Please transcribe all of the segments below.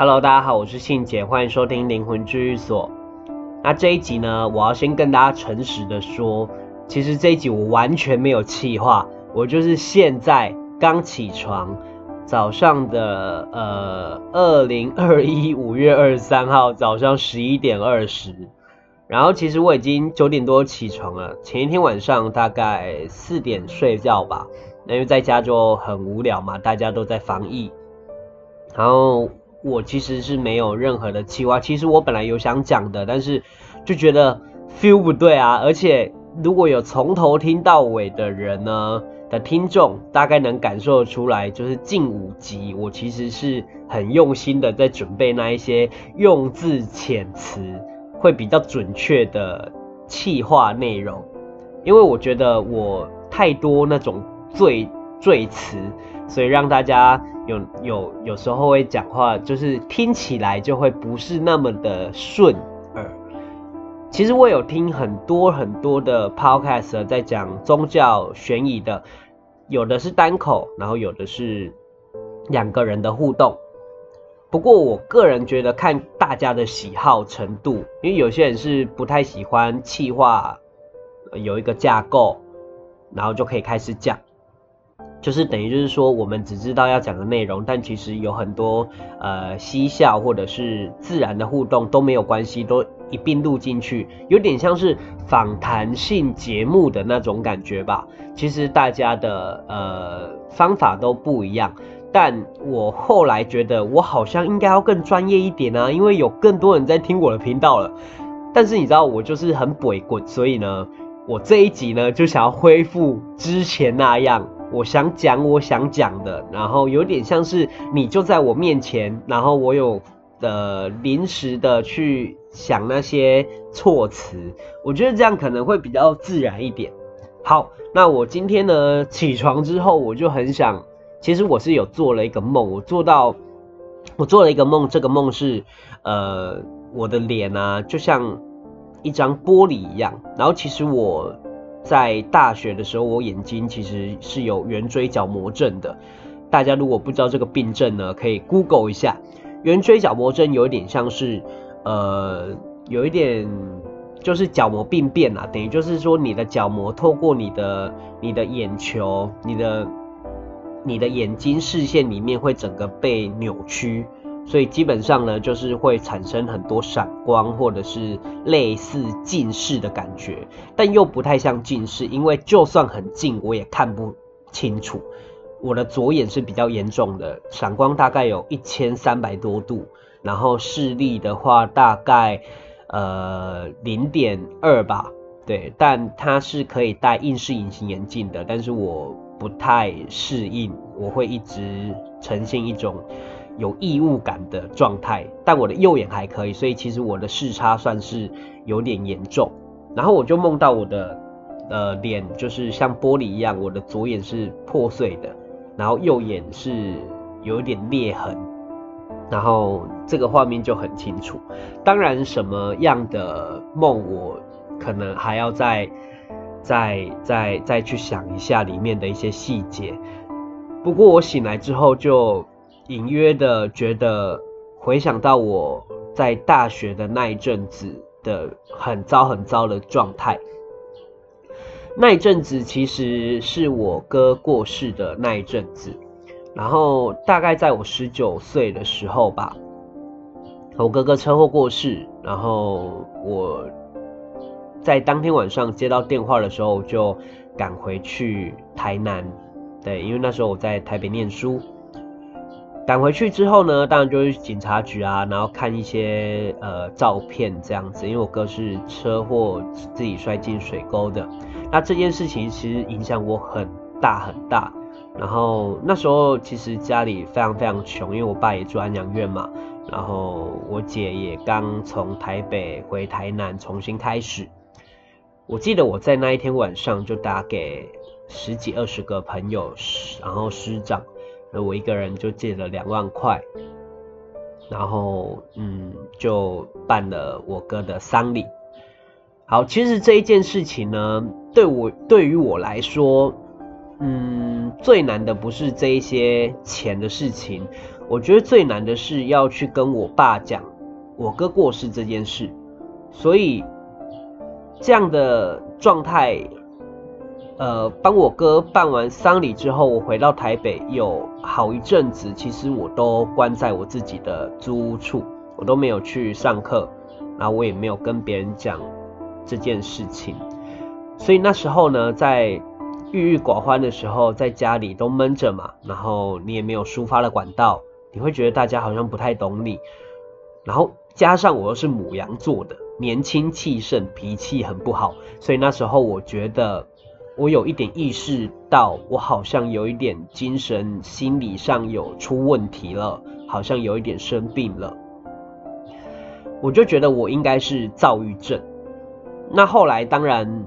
Hello，大家好，我是信姐，欢迎收听灵魂治愈所。那这一集呢，我要先跟大家诚实的说，其实这一集我完全没有气话，我就是现在刚起床，早上的呃，二零二一五月二十三号早上十一点二十。然后其实我已经九点多起床了，前一天晚上大概四点睡觉吧，因为在家就很无聊嘛，大家都在防疫。然后我其实是没有任何的计划，其实我本来有想讲的，但是就觉得 feel 不对啊，而且如果有从头听到尾的人呢的听众，大概能感受出来，就是近五集我其实是很用心的在准备那一些用字遣词。会比较准确的气话内容，因为我觉得我太多那种最赘词，所以让大家有有有时候会讲话，就是听起来就会不是那么的顺耳。其实我有听很多很多的 podcast 在讲宗教悬疑的，有的是单口，然后有的是两个人的互动。不过我个人觉得看大家的喜好程度，因为有些人是不太喜欢气话，有一个架构，然后就可以开始讲，就是等于就是说我们只知道要讲的内容，但其实有很多呃嬉笑或者是自然的互动都没有关系，都一并录进去，有点像是访谈性节目的那种感觉吧。其实大家的呃方法都不一样。但我后来觉得，我好像应该要更专业一点啊，因为有更多人在听我的频道了。但是你知道，我就是很鬼滚，所以呢，我这一集呢就想要恢复之前那样，我想讲我想讲的，然后有点像是你就在我面前，然后我有呃临时的去想那些措辞，我觉得这样可能会比较自然一点。好，那我今天呢起床之后，我就很想。其实我是有做了一个梦，我做到，我做了一个梦，这个梦是，呃，我的脸啊，就像一张玻璃一样。然后其实我在大学的时候，我眼睛其实是有圆锥角膜症的。大家如果不知道这个病症呢，可以 Google 一下。圆锥角膜症有一点像是，呃，有一点就是角膜病变啊，等于就是说你的角膜透过你的你的眼球，你的。你的眼睛视线里面会整个被扭曲，所以基本上呢，就是会产生很多闪光，或者是类似近视的感觉，但又不太像近视，因为就算很近，我也看不清楚。我的左眼是比较严重的，闪光大概有一千三百多度，然后视力的话大概呃零点二吧，对，但它是可以戴硬式隐形眼镜的，但是我。不太适应，我会一直呈现一种有异物感的状态。但我的右眼还可以，所以其实我的视差算是有点严重。然后我就梦到我的呃脸就是像玻璃一样，我的左眼是破碎的，然后右眼是有一点裂痕。然后这个画面就很清楚。当然，什么样的梦我可能还要再。再再再去想一下里面的一些细节。不过我醒来之后，就隐约的觉得回想到我在大学的那一阵子的很糟很糟的状态。那一阵子其实是我哥过世的那一阵子，然后大概在我十九岁的时候吧，我哥哥车祸过世，然后我。在当天晚上接到电话的时候，就赶回去台南。对，因为那时候我在台北念书。赶回去之后呢，当然就是警察局啊，然后看一些呃照片这样子。因为我哥是车祸自己摔进水沟的，那这件事情其实影响我很大很大。然后那时候其实家里非常非常穷，因为我爸也住安养院嘛，然后我姐也刚从台北回台南重新开始。我记得我在那一天晚上就打给十几二十个朋友，然后师长，那我一个人就借了两万块，然后嗯，就办了我哥的丧礼。好，其实这一件事情呢，对我对于我来说，嗯，最难的不是这一些钱的事情，我觉得最难的是要去跟我爸讲我哥过世这件事，所以这样的状态，呃，帮我哥办完丧礼之后，我回到台北有好一阵子，其实我都关在我自己的租屋处，我都没有去上课，然后我也没有跟别人讲这件事情，所以那时候呢，在郁郁寡欢的时候，在家里都闷着嘛，然后你也没有抒发的管道。你会觉得大家好像不太懂你，然后加上我又是母羊座的，年轻气盛，脾气很不好，所以那时候我觉得我有一点意识到，我好像有一点精神心理上有出问题了，好像有一点生病了，我就觉得我应该是躁郁症。那后来当然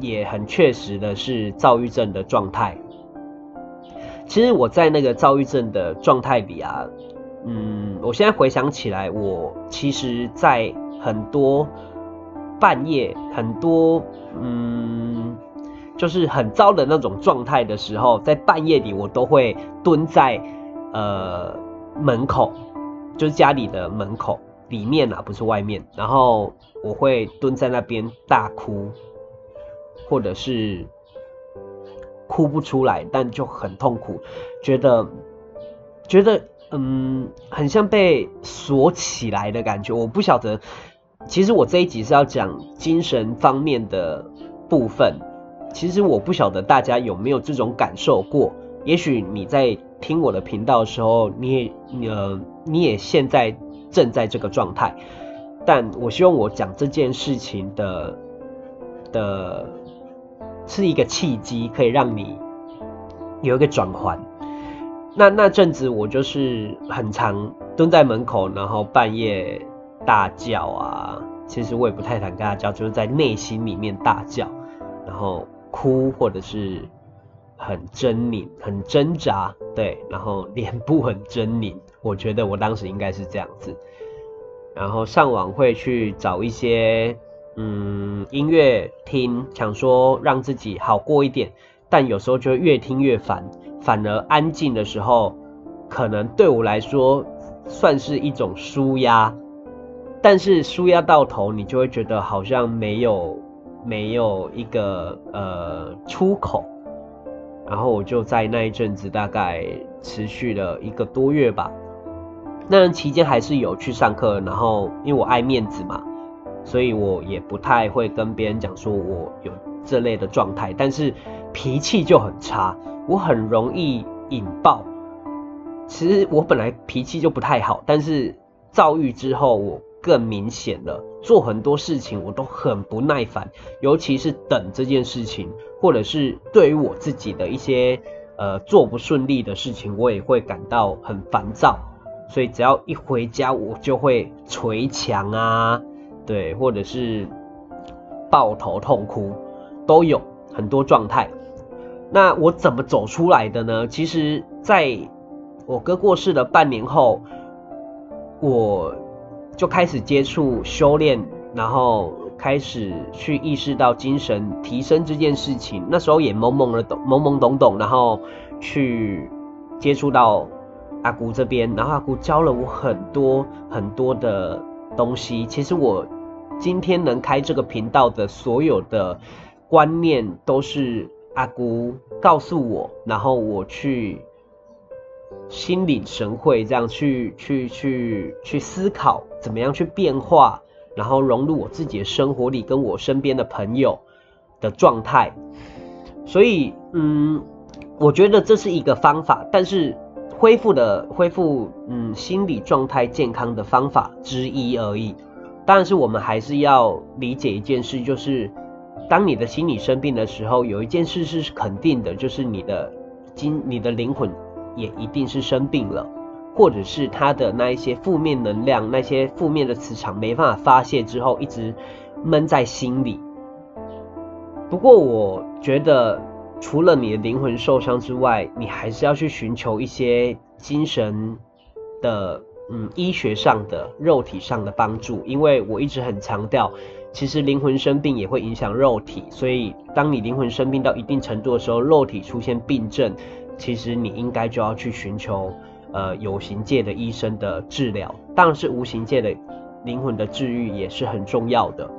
也很确实的是躁郁症的状态。其实我在那个躁郁症的状态里啊，嗯，我现在回想起来，我其实，在很多半夜，很多嗯，就是很糟的那种状态的时候，在半夜里，我都会蹲在呃门口，就是家里的门口里面啊，不是外面，然后我会蹲在那边大哭，或者是。哭不出来，但就很痛苦，觉得觉得嗯，很像被锁起来的感觉。我不晓得，其实我这一集是要讲精神方面的部分。其实我不晓得大家有没有这种感受过。也许你在听我的频道的时候，你也呃，你也现在正在这个状态。但我希望我讲这件事情的的。是一个契机，可以让你有一个转换。那那阵子，我就是很常蹲在门口，然后半夜大叫啊。其实我也不太敢跟他叫，就是在内心里面大叫，然后哭，或者是很狰狞、很挣扎，对，然后脸部很狰狞。我觉得我当时应该是这样子。然后上网会去找一些。嗯，音乐听，想说让自己好过一点，但有时候就越听越烦，反而安静的时候，可能对我来说算是一种舒压，但是舒压到头，你就会觉得好像没有没有一个呃出口，然后我就在那一阵子大概持续了一个多月吧，那期间还是有去上课，然后因为我爱面子嘛。所以我也不太会跟别人讲说我有这类的状态，但是脾气就很差，我很容易引爆。其实我本来脾气就不太好，但是躁郁之后我更明显了，做很多事情我都很不耐烦，尤其是等这件事情，或者是对于我自己的一些呃做不顺利的事情，我也会感到很烦躁。所以只要一回家，我就会捶墙啊。对，或者是抱头痛哭，都有很多状态。那我怎么走出来的呢？其实，在我哥过世的半年后，我就开始接触修炼，然后开始去意识到精神提升这件事情。那时候也懵懵的懂，懵懵懂懂，然后去接触到阿姑这边，然后阿姑教了我很多很多的东西。其实我。今天能开这个频道的所有的观念，都是阿姑告诉我，然后我去心领神会，这样去去去去思考，怎么样去变化，然后融入我自己的生活里，跟我身边的朋友的状态。所以，嗯，我觉得这是一个方法，但是恢复的恢复，嗯，心理状态健康的方法之一而已。但是我们还是要理解一件事，就是当你的心理生病的时候，有一件事是肯定的，就是你的精、你的灵魂也一定是生病了，或者是他的那一些负面能量、那些负面的磁场没办法发泄之后，一直闷在心里。不过我觉得，除了你的灵魂受伤之外，你还是要去寻求一些精神的。嗯，医学上的、肉体上的帮助，因为我一直很强调，其实灵魂生病也会影响肉体，所以当你灵魂生病到一定程度的时候，肉体出现病症，其实你应该就要去寻求呃有形界的医生的治疗，但是无形界的灵魂的治愈也是很重要的。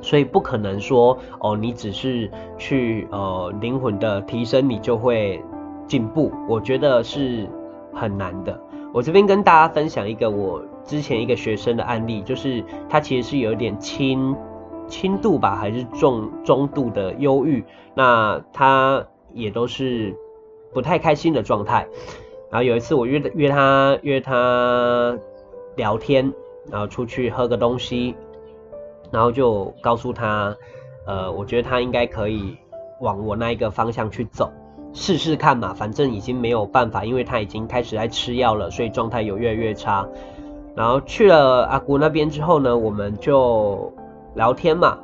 所以不可能说哦，你只是去呃灵魂的提升，你就会进步。我觉得是很难的。我这边跟大家分享一个我之前一个学生的案例，就是他其实是有点轻轻度吧，还是重中度的忧郁。那他也都是不太开心的状态。然后有一次我约约他约他聊天，然后出去喝个东西。然后就告诉他，呃，我觉得他应该可以往我那一个方向去走，试试看嘛。反正已经没有办法，因为他已经开始在吃药了，所以状态有越来越差。然后去了阿姑那边之后呢，我们就聊天嘛。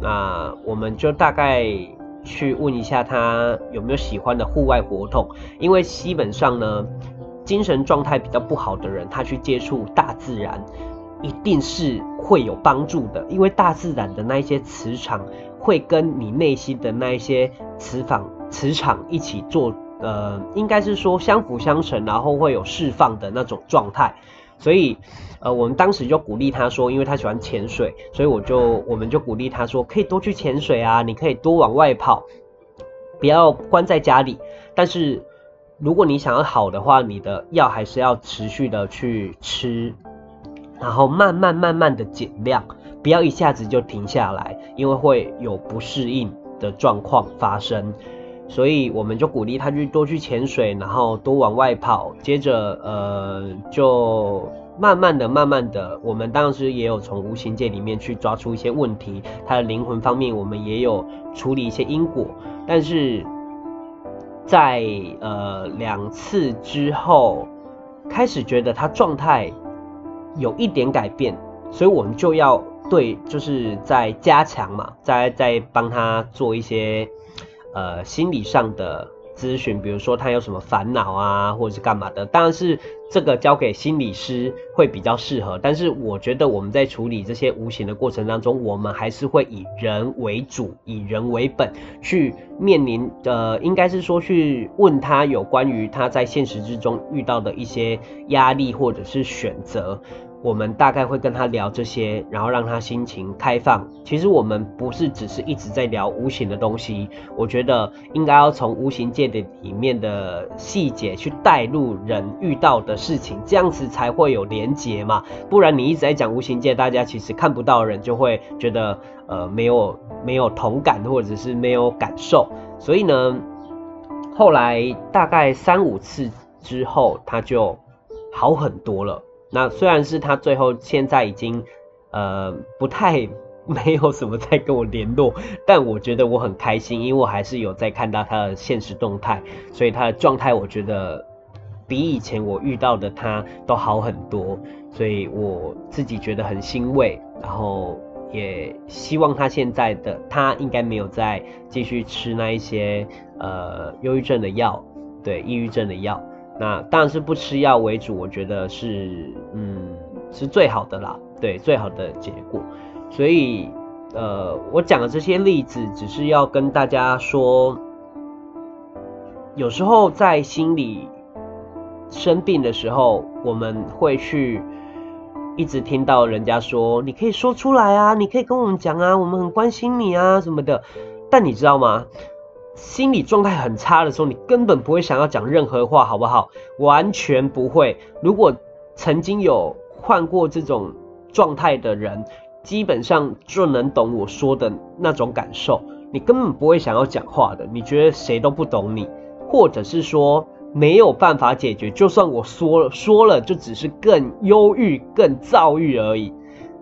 那我们就大概去问一下他有没有喜欢的户外活动，因为基本上呢，精神状态比较不好的人，他去接触大自然。一定是会有帮助的，因为大自然的那一些磁场会跟你内心的那一些磁场磁场一起做，呃，应该是说相辅相成，然后会有释放的那种状态。所以，呃，我们当时就鼓励他说，因为他喜欢潜水，所以我就我们就鼓励他说，可以多去潜水啊，你可以多往外跑，不要关在家里。但是，如果你想要好的话，你的药还是要持续的去吃。然后慢慢慢慢的减量，不要一下子就停下来，因为会有不适应的状况发生。所以我们就鼓励他去多去潜水，然后多往外跑。接着呃，就慢慢的、慢慢的，我们当时也有从无形界里面去抓出一些问题。他的灵魂方面，我们也有处理一些因果。但是在呃两次之后，开始觉得他状态。有一点改变，所以我们就要对，就是在加强嘛，再再帮他做一些呃心理上的咨询，比如说他有什么烦恼啊，或者是干嘛的，当然是这个交给心理师会比较适合。但是我觉得我们在处理这些无形的过程当中，我们还是会以人为主，以人为本去面临，呃，应该是说去问他有关于他在现实之中遇到的一些压力或者是选择。我们大概会跟他聊这些，然后让他心情开放。其实我们不是只是一直在聊无形的东西，我觉得应该要从无形界的里面的细节去带入人遇到的事情，这样子才会有连结嘛。不然你一直在讲无形界，大家其实看不到人就会觉得呃没有没有同感或者是没有感受。所以呢，后来大概三五次之后，他就好很多了。那虽然是他最后现在已经，呃，不太 没有什么在跟我联络，但我觉得我很开心，因为我还是有在看到他的现实动态，所以他的状态我觉得比以前我遇到的他都好很多，所以我自己觉得很欣慰，然后也希望他现在的他应该没有再继续吃那一些呃忧郁症的药，对，抑郁症的药。那当然是不吃药为主，我觉得是，嗯，是最好的啦，对，最好的结果。所以，呃，我讲的这些例子，只是要跟大家说，有时候在心里生病的时候，我们会去一直听到人家说，你可以说出来啊，你可以跟我们讲啊，我们很关心你啊什么的。但你知道吗？心理状态很差的时候，你根本不会想要讲任何话，好不好？完全不会。如果曾经有患过这种状态的人，基本上就能懂我说的那种感受。你根本不会想要讲话的，你觉得谁都不懂你，或者是说没有办法解决。就算我说了，说了就只是更忧郁、更躁郁而已。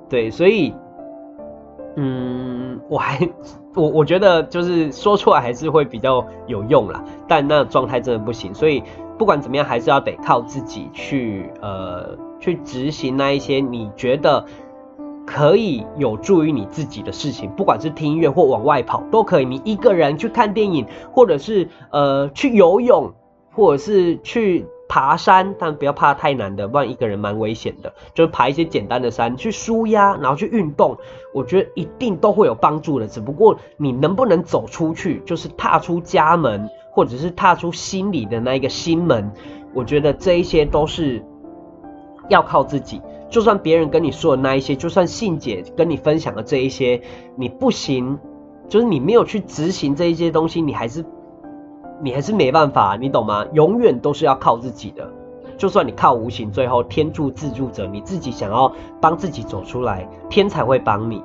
对，所以，嗯，我还。我我觉得就是说出来还是会比较有用啦，但那状态真的不行，所以不管怎么样，还是要得靠自己去呃去执行那一些你觉得可以有助于你自己的事情，不管是听音乐或往外跑都可以，你一个人去看电影，或者是呃去游泳，或者是去。爬山，但不要爬太难的，不然一个人蛮危险的。就是爬一些简单的山，去舒压，然后去运动，我觉得一定都会有帮助的。只不过你能不能走出去，就是踏出家门，或者是踏出心里的那一个心门，我觉得这一些都是要靠自己。就算别人跟你说的那一些，就算信姐跟你分享的这一些，你不行，就是你没有去执行这一些东西，你还是你还是没办法，你懂吗？永远都是要靠自己的。就算你靠无形，最后天助自助者，你自己想要帮自己走出来，天才会帮你。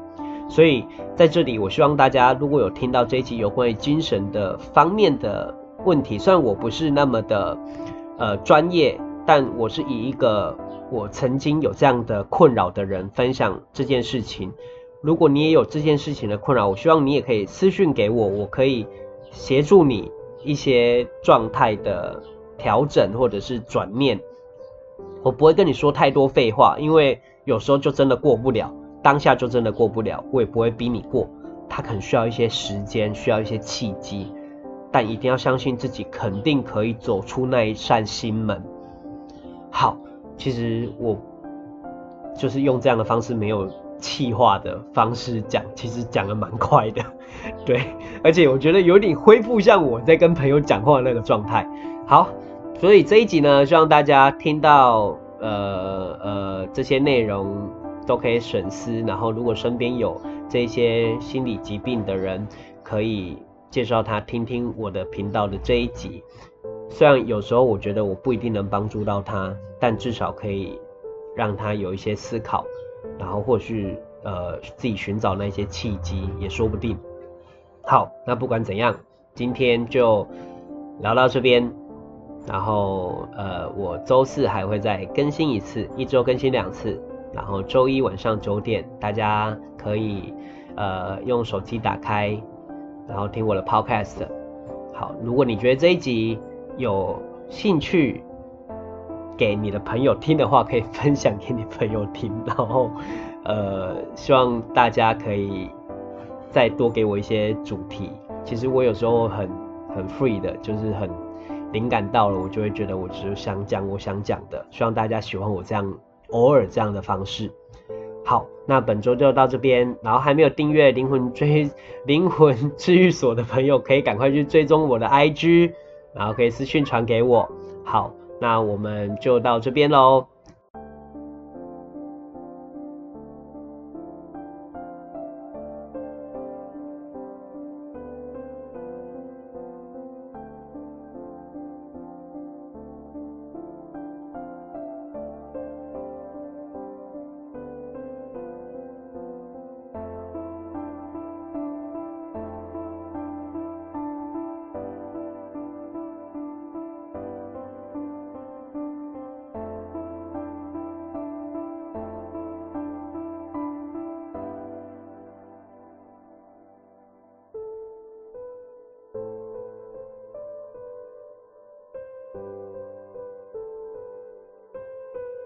所以在这里，我希望大家如果有听到这一集有关于精神的方面的问题，虽然我不是那么的呃专业，但我是以一个我曾经有这样的困扰的人分享这件事情。如果你也有这件事情的困扰，我希望你也可以私讯给我，我可以协助你一些状态的调整或者是转念。我不会跟你说太多废话，因为有时候就真的过不了。当下就真的过不了，我也不会逼你过。他可能需要一些时间，需要一些契机，但一定要相信自己，肯定可以走出那一扇心门。好，其实我就是用这样的方式，没有气话的方式讲，其实讲得蛮快的，对，而且我觉得有点恢复像我在跟朋友讲话的那个状态。好，所以这一集呢，希望大家听到呃呃这些内容。都可以审思，然后如果身边有这些心理疾病的人，可以介绍他听听我的频道的这一集。虽然有时候我觉得我不一定能帮助到他，但至少可以让他有一些思考，然后或许呃自己寻找那些契机也说不定。好，那不管怎样，今天就聊到这边，然后呃我周四还会再更新一次，一周更新两次。然后周一晚上九点，大家可以呃用手机打开，然后听我的 podcast。好，如果你觉得这一集有兴趣给你的朋友听的话，可以分享给你朋友听。然后 呃，希望大家可以再多给我一些主题。其实我有时候很很 free 的，就是很灵感到了，我就会觉得我只是想讲我想讲的。希望大家喜欢我这样。偶尔这样的方式，好，那本周就到这边。然后还没有订阅灵魂追 灵魂治愈所的朋友，可以赶快去追踪我的 IG，然后可以私讯传给我。好，那我们就到这边喽。